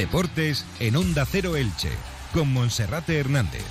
Deportes en Onda Cero Elche, con Monserrate Hernández.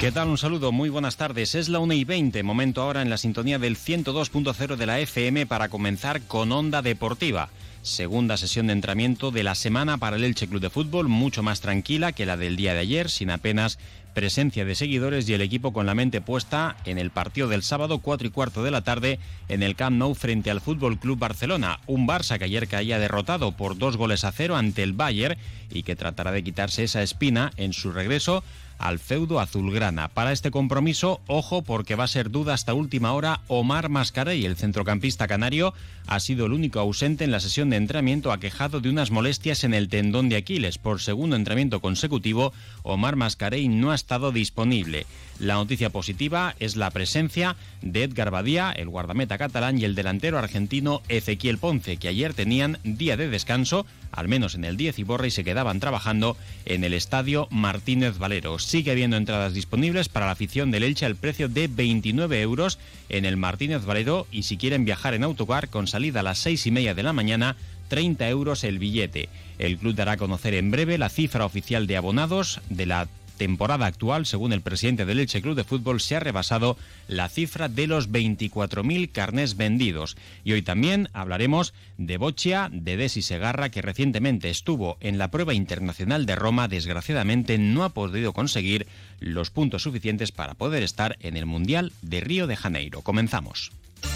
¿Qué tal? Un saludo, muy buenas tardes. Es la 1 y 20, momento ahora en la sintonía del 102.0 de la FM para comenzar con Onda Deportiva. Segunda sesión de entrenamiento de la semana para el Elche Club de Fútbol, mucho más tranquila que la del día de ayer, sin apenas presencia de seguidores y el equipo con la mente puesta en el partido del sábado 4 y cuarto de la tarde en el Camp Nou frente al Fútbol Club Barcelona. Un Barça que ayer caía derrotado por dos goles a cero ante el Bayern y que tratará de quitarse esa espina en su regreso al feudo azulgrana. Para este compromiso, ojo porque va a ser duda hasta última hora Omar Mascarey, el centrocampista canario, ha sido el único ausente en la sesión de entrenamiento aquejado de unas molestias en el tendón de Aquiles. Por segundo entrenamiento consecutivo, Omar Mascarey no ha estado disponible. La noticia positiva es la presencia de Edgar Badía, el guardameta catalán, y el delantero argentino Ezequiel Ponce, que ayer tenían día de descanso, al menos en el 10 y Borra, y se quedaban trabajando en el estadio Martínez Valero. Sigue habiendo entradas disponibles para la afición del Elche al precio de 29 euros en el Martínez Valero y si quieren viajar en autocar con salida a las 6 y media de la mañana 30 euros el billete. El club dará a conocer en breve la cifra oficial de abonados de la temporada actual, según el presidente del Elche Club de Fútbol, se ha rebasado la cifra de los 24.000 carnés vendidos. Y hoy también hablaremos de Boccia, de Desi Segarra, que recientemente estuvo en la prueba internacional de Roma. Desgraciadamente no ha podido conseguir los puntos suficientes para poder estar en el Mundial de Río de Janeiro. Comenzamos.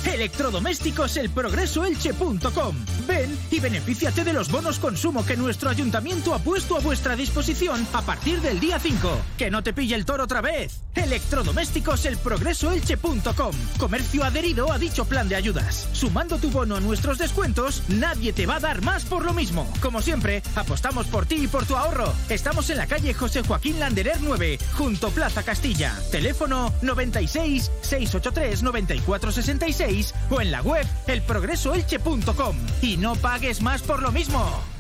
Electrodomésticos elprograsoelche.com. Ven y benefíciate de los bonos consumo que nuestro ayuntamiento ha puesto a vuestra disposición a partir del día 5. Que no te pille el toro otra vez. Electrodomésticos elprograsoelche.com. Comercio adherido a dicho plan de ayudas. Sumando tu bono a nuestros descuentos, nadie te va a dar más por lo mismo. Como siempre, apostamos por ti y por tu ahorro. Estamos en la calle José Joaquín Landerer 9, junto Plaza Castilla. Teléfono 96 683 9466 o en la web elprogresoelche.com y no pagues más por lo mismo.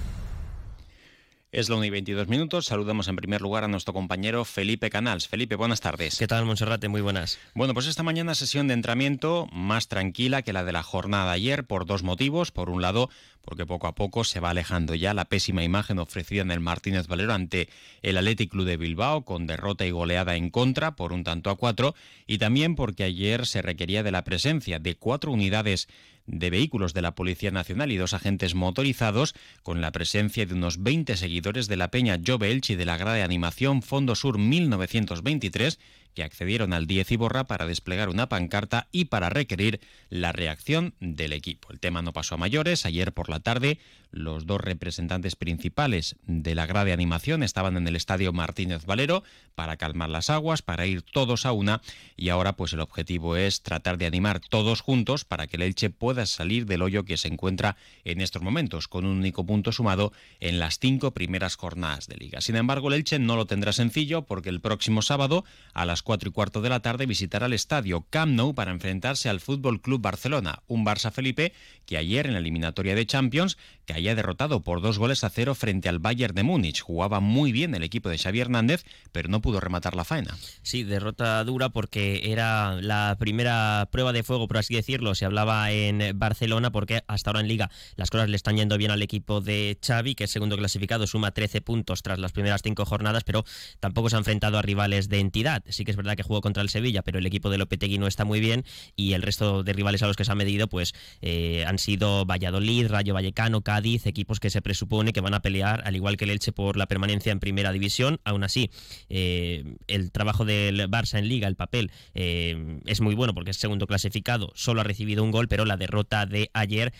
Es la 1 y 22 minutos. Saludamos en primer lugar a nuestro compañero Felipe Canals. Felipe, buenas tardes. ¿Qué tal, Monserrate? Muy buenas. Bueno, pues esta mañana sesión de entrenamiento más tranquila que la de la jornada de ayer por dos motivos. Por un lado, porque poco a poco se va alejando ya la pésima imagen ofrecida en el Martínez Valero ante el Athletic Club de Bilbao, con derrota y goleada en contra por un tanto a cuatro, y también porque ayer se requería de la presencia de cuatro unidades de vehículos de la Policía Nacional y dos agentes motorizados, con la presencia de unos 20 seguidores de la Peña Jove Elche y de la grada de animación Fondo Sur 1923, que accedieron al 10 y borra para desplegar una pancarta y para requerir la reacción del equipo. El tema no pasó a mayores. Ayer por la tarde, los dos representantes principales de la grada de animación estaban en el estadio Martínez Valero para calmar las aguas, para ir todos a una y ahora pues el objetivo es tratar de animar todos juntos para que el Elche pueda salir del hoyo que se encuentra en estos momentos con un único punto sumado en las cinco primeras jornadas de liga. Sin embargo, el Elche no lo tendrá sencillo porque el próximo sábado a las cuatro y cuarto de la tarde visitará el estadio Camp Nou para enfrentarse al Fútbol Club Barcelona, un Barça Felipe que ayer en la eliminatoria de Champions que haya derrotado por dos goles a cero frente al Bayern de Múnich. Jugaba muy bien el equipo de Xavi Hernández, pero no pudo rematar la faena. Sí, derrota dura porque era la primera prueba de fuego, por así decirlo. Se hablaba en Barcelona porque hasta ahora en Liga las cosas le están yendo bien al equipo de Xavi, que es segundo clasificado, suma 13 puntos tras las primeras cinco jornadas, pero tampoco se ha enfrentado a rivales de entidad. Sí que es verdad que jugó contra el Sevilla, pero el equipo de Lopetegui no está muy bien y el resto de rivales a los que se ha medido pues eh, han sido Valladolid, Rayo Vallecano, Cádiz, equipos que se presupone que van a pelear, al igual que el Elche, por la permanencia en primera división. Aún así, eh, el trabajo del Barça en liga, el papel, eh, es muy bueno porque es segundo clasificado, solo ha recibido un gol, pero la derrota de ayer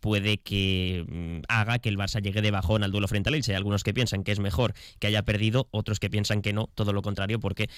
puede que mm, haga que el Barça llegue de bajón al duelo frente al Elche. Hay algunos que piensan que es mejor que haya perdido, otros que piensan que no, todo lo contrario, porque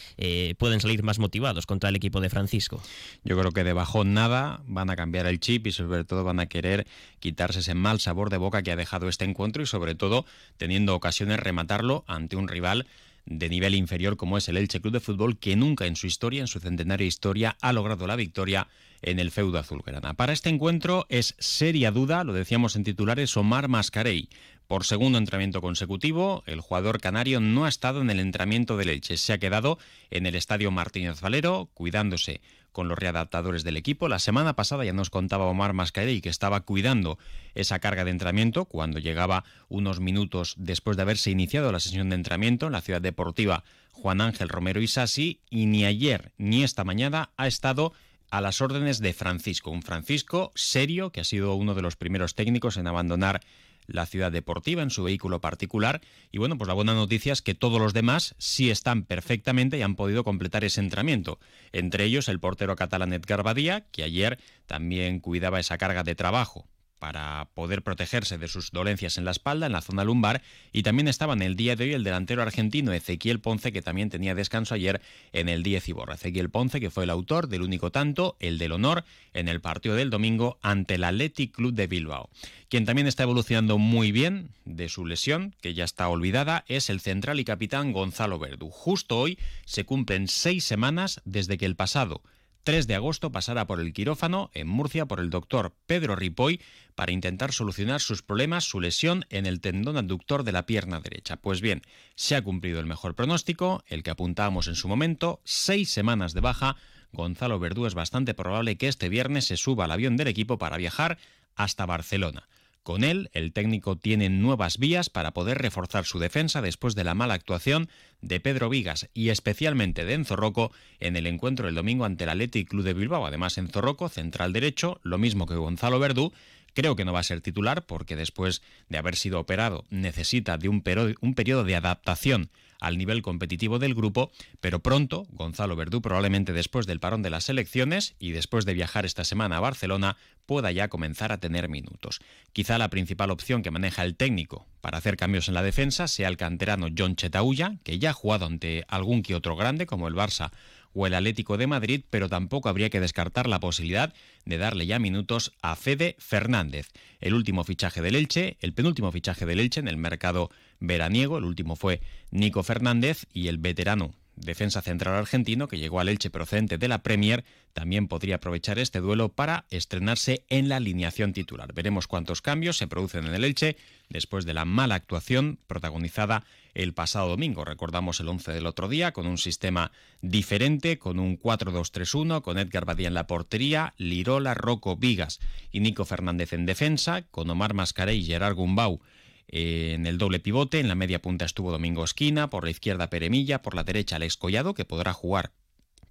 pueden salir más motivados contra el equipo de Francisco. Yo creo que de bajón nada, van a cambiar el chip y sobre todo van a querer quitarse ese mal sabor de boca que ha dejado este encuentro y sobre todo teniendo ocasiones rematarlo ante un rival de nivel inferior como es el Elche Club de Fútbol, que nunca en su historia, en su centenaria historia, ha logrado la victoria en el feudo azulgrana. Para este encuentro es seria duda, lo decíamos en titulares, Omar Mascarey, Por segundo entrenamiento consecutivo, el jugador canario no ha estado en el entrenamiento del Elche. Se ha quedado en el estadio Martínez Valero, cuidándose con los readaptadores del equipo. La semana pasada ya nos contaba Omar Mascarey que estaba cuidando esa carga de entrenamiento cuando llegaba unos minutos después de haberse iniciado la sesión de entrenamiento en la ciudad deportiva Juan Ángel Romero Isasi y ni ayer ni esta mañana ha estado a las órdenes de Francisco, un Francisco serio que ha sido uno de los primeros técnicos en abandonar la ciudad deportiva en su vehículo particular. Y bueno, pues la buena noticia es que todos los demás sí están perfectamente y han podido completar ese entrenamiento. Entre ellos el portero catalán Edgar Badía, que ayer también cuidaba esa carga de trabajo para poder protegerse de sus dolencias en la espalda, en la zona lumbar, y también estaba en el día de hoy el delantero argentino Ezequiel Ponce, que también tenía descanso ayer en el 10 Iborra. Ezequiel Ponce, que fue el autor del único tanto, el del honor, en el partido del domingo ante el Athletic Club de Bilbao. Quien también está evolucionando muy bien de su lesión, que ya está olvidada, es el central y capitán Gonzalo Verdu. Justo hoy se cumplen seis semanas desde que el pasado 3 de agosto pasará por el quirófano en Murcia por el doctor Pedro Ripoy para intentar solucionar sus problemas, su lesión en el tendón abductor de la pierna derecha. Pues bien, se ha cumplido el mejor pronóstico, el que apuntábamos en su momento, seis semanas de baja. Gonzalo Verdú es bastante probable que este viernes se suba al avión del equipo para viajar hasta Barcelona. Con él, el técnico tiene nuevas vías para poder reforzar su defensa después de la mala actuación de Pedro Vigas y especialmente de Enzo Rocco en el encuentro del domingo ante el Athletic Club de Bilbao. Además, Enzo Rocco, central derecho, lo mismo que Gonzalo Verdú, Creo que no va a ser titular porque después de haber sido operado necesita de un, periodo de adaptación al nivel competitivo del grupo, pero pronto Gonzalo Verdú, probablemente después del parón de las elecciones y después de viajar esta semana a Barcelona, pueda ya comenzar a tener minutos. Quizá la principal opción que maneja el técnico para hacer cambios en la defensa sea el canterano John Chetaulla, que ya ha jugado ante algún que otro grande como el Barça o el Atlético de Madrid, pero tampoco habría que descartar la posibilidad de darle ya minutos a Fede Fernández. El último fichaje del Elche, el penúltimo fichaje del Elche en el mercado veraniego, el último fue Nico Fernández y el veterano defensa central argentino que llegó al Elche procedente de la Premier, también podría aprovechar este duelo para estrenarse en la alineación titular. Veremos cuántos cambios se producen en el Elche después de la mala actuación protagonizada el pasado domingo. Recordamos el 11 del otro día con un sistema diferente, con un 4-2-3-1, con Edgar Badía en la portería, Lirola, Rocco, Vigas y Nico Fernández en defensa, con Omar Mascaré y Gerard Gumbau en el doble pivote, en la media punta estuvo Domingo Esquina, por la izquierda Peremilla, por la derecha Alex Collado, que podrá jugar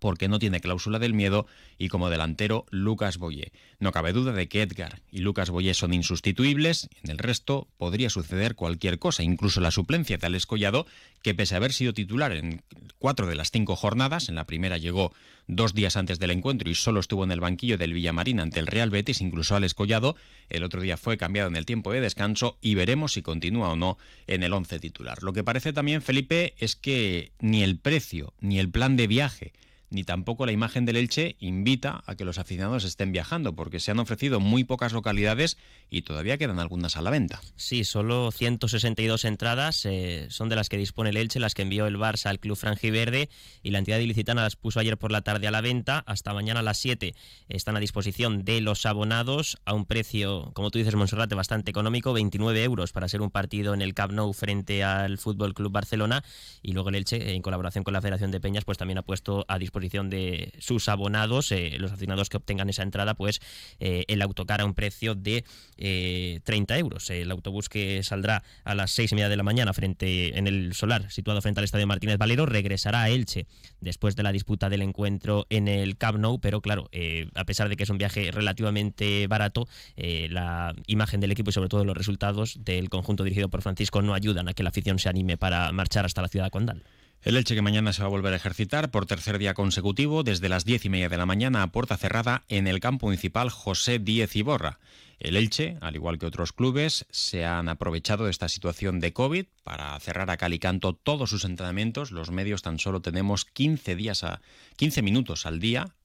porque no tiene cláusula del miedo, y como delantero Lucas Boyé. No cabe duda de que Edgar y Lucas Boyé son insustituibles, en el resto podría suceder cualquier cosa, incluso la suplencia de Alex Collado, que pese a haber sido titular en cuatro de las cinco jornadas, en la primera llegó dos días antes del encuentro y solo estuvo en el banquillo del Villamarín ante el Real Betis, incluso Alex Collado, el otro día fue cambiado en el tiempo de descanso y veremos si continúa o no en el once titular. Lo que parece también, Felipe, es que ni el precio ni el plan de viaje ni tampoco la imagen del Elche invita a que los aficionados estén viajando, porque se han ofrecido muy pocas localidades y todavía quedan algunas a la venta. Sí, solo 162 entradas eh, son de las que dispone el Elche, las que envió el Barça al club franjiverde y la entidad ilicitana las puso ayer por la tarde a la venta. Hasta mañana a las 7 están a disposición de los abonados a un precio, como tú dices, Monserrate, bastante económico, 29 euros para ser un partido en el Camp Nou frente al Fútbol Club Barcelona y luego el Elche, en colaboración con la Federación de Peñas, pues también ha puesto a disposición de sus abonados, eh, los aficionados que obtengan esa entrada, pues eh, el autocar a un precio de 30 eh, euros. El autobús que saldrá a las seis y media de la mañana frente en el solar, situado frente al Estadio Martínez Valero, regresará a Elche después de la disputa del encuentro en el Camp Nou, pero claro, a pesar de que es un viaje relativamente barato, la imagen del equipo y sobre todo los resultados del conjunto dirigido por Francisco no ayudan a que la afición se anime para marchar hasta la ciudad de Condal. El Elche que mañana se va a volver a ejercitar por tercer día consecutivo desde las diez y media de la mañana a puerta cerrada en el campo municipal José Díez Iborra. El Elche, al igual que otros clubes, se han aprovechado de esta situación de COVID para cerrar a calicanto todos sus entrenamientos. Los medios tan solo tenemos 15 días a 15 minutos al día,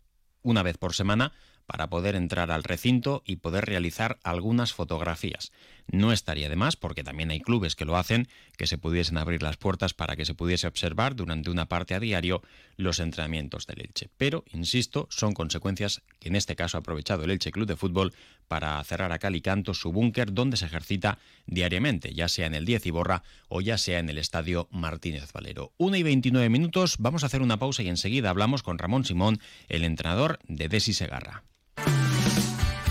una vez por semana, para poder entrar al recinto y poder realizar algunas fotografías. No estaría de más, porque también hay clubes que lo hacen, que se pudiesen abrir las puertas para que se pudiese observar durante una parte a diario los entrenamientos del Elche. Pero, insisto, son consecuencias que en este caso ha aprovechado el Elche Club de Fútbol para cerrar a Calicanto su búnker donde se ejercita diariamente, ya sea en el 10 Iborra o ya sea en el Estadio Martínez Valero. 1 y 29 minutos, vamos a hacer una pausa y enseguida hablamos con Ramón Simón, el entrenador de Desi Segarra.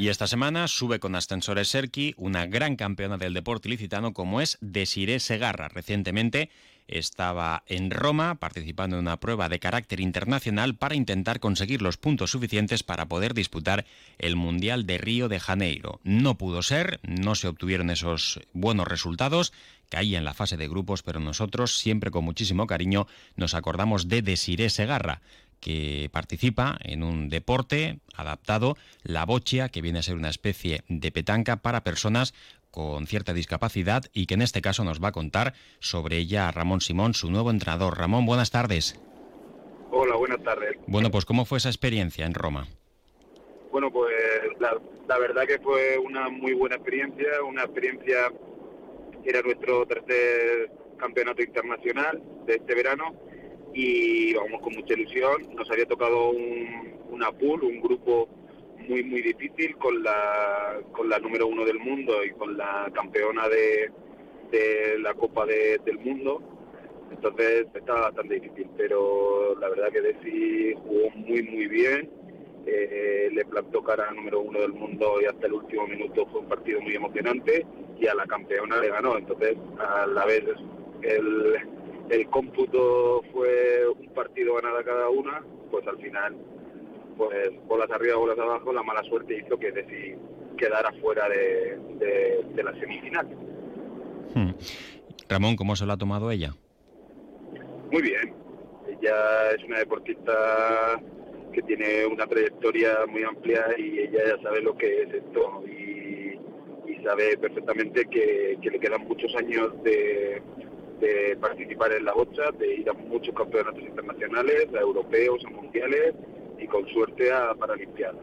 Y esta semana sube con ascensores Serki una gran campeona del deporte ilicitano como es Desiree Segarra. Recientemente estaba en Roma participando en una prueba de carácter internacional para intentar conseguir los puntos suficientes para poder disputar el Mundial de Río de Janeiro. No pudo ser, no se obtuvieron esos buenos resultados, caía en la fase de grupos, pero nosotros, siempre con muchísimo cariño, nos acordamos de Desiré Segarra, que participa en un deporte adaptado, la bochia, que viene a ser una especie de petanca para personas con cierta discapacidad y que en este caso nos va a contar sobre ella Ramón Simón, su nuevo entrenador. Ramón, buenas tardes. Hola, buenas tardes. Bueno, pues ¿cómo fue esa experiencia en Roma? Bueno, pues la, verdad que fue una muy buena experiencia, una experiencia que era nuestro tercer campeonato internacional de este verano y vamos con mucha ilusión. Nos había tocado un, una pool, un grupo muy muy difícil con la con la número uno del mundo y con la campeona de, de la Copa del Mundo. Entonces estaba bastante difícil pero la verdad que Desi jugó muy muy bien. Eh, le plantó cara a número uno del mundo y hasta el último minuto fue un partido muy emocionante y a la campeona le ganó. Entonces a la vez el, el cómputo fue un partido ganado cada una pues al final pues bolas arriba, bolas abajo, la mala suerte hizo que Desi quedara fuera de, de, la semifinal. Hmm. Ramón, ¿cómo se lo ha tomado ella? Muy bien. Ella es una deportista que tiene una trayectoria muy amplia y ella ya sabe lo que es esto y, y sabe perfectamente que, que, le quedan muchos años de, de participar en la bocha, de ir a muchos campeonatos internacionales, a europeos, a mundiales y con suerte a Paralimpiadas.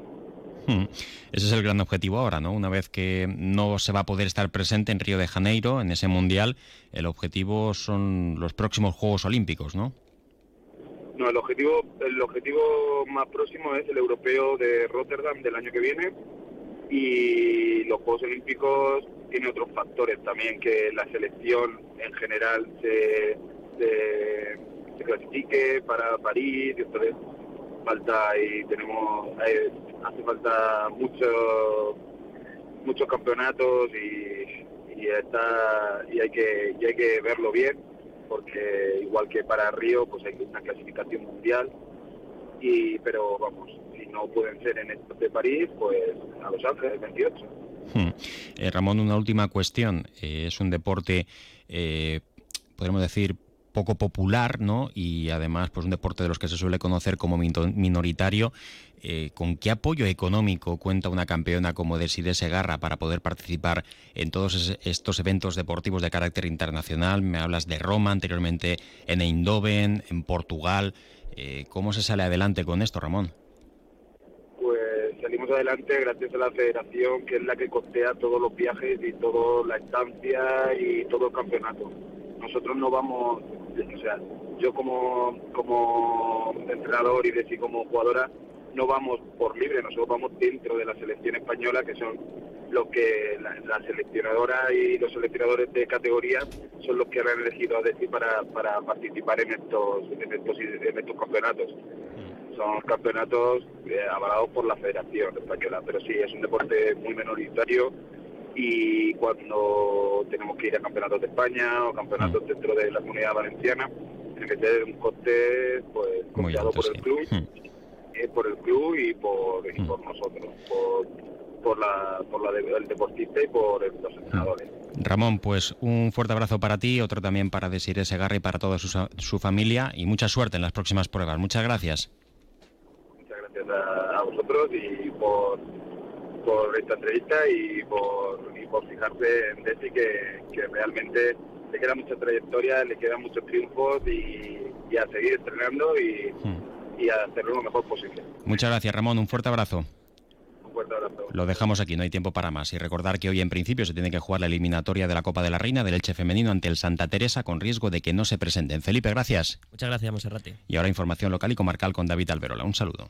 Hmm. Ese es el gran objetivo ahora, ¿no? Una vez que no se va a poder estar presente en Río de Janeiro, en ese mundial, el objetivo son los próximos Juegos Olímpicos, ¿no? No, el objetivo, el objetivo más próximo es el europeo de Rotterdam del año que viene y los Juegos Olímpicos tiene otros factores también que la selección en general se, se, clasifique para París y entonces falta y tenemos eh, hace falta muchos muchos campeonatos y, y está y hay que y hay que verlo bien porque igual que para Río pues hay una clasificación mundial y pero vamos pueden ser en estos de París pues a Los Ángeles 28 hmm. eh, Ramón una última cuestión eh, es un deporte eh, podemos decir poco popular, ¿no? Y además, pues un deporte de los que se suele conocer como minoritario. Eh, ¿Con qué apoyo económico cuenta una campeona como Desiree Segarra para poder participar en todos estos eventos deportivos de carácter internacional? Me hablas de Roma, anteriormente en Eindhoven, en Portugal. Eh, ¿Cómo se sale adelante con esto, Ramón? Salimos adelante gracias a la federación, que es la que costea todos los viajes y toda la estancia y todo el campeonato. Nosotros no vamos o sea, yo como, como entrenador y de sí como jugadora no vamos por libre, nosotros vamos dentro de la selección española, que son lo que la, seleccionadora y los seleccionadores de categoría son los que han elegido a decir para, para participar en estos, en estos, en estos campeonatos. Son campeonatos eh, avalados por la Federación Española, pero sí, es un deporte muy minoritario y cuando tenemos que ir a campeonatos de España o campeonatos mm. dentro de la comunidad valenciana, tiene que tener un coste pues costeado por el club, mm. eh, por el club y por, y por mm. nosotros, por, por la, por la del deportista y por los entrenadores. Ramón, pues un fuerte abrazo para ti, otro también para Desiree Segarra y para toda su, su familia y mucha suerte en las próximas pruebas. Muchas gracias. Gracias a, vosotros y por, por esta entrevista y por, y por fijarse en Desi que, que realmente le queda mucha trayectoria, le quedan muchos triunfos y, a seguir entrenando y, hmm. y a hacerlo lo mejor posible. Muchas gracias Ramón, un fuerte abrazo. Lo dejamos aquí, no hay tiempo para más. Y recordar que hoy en principio se tiene que jugar la eliminatoria de la Copa de la Reina del Elche Femenino ante el Santa Teresa con riesgo de que no se presenten. Felipe, gracias. Muchas gracias, Monserrate. Y ahora información local y comarcal con David Alberola. Un saludo.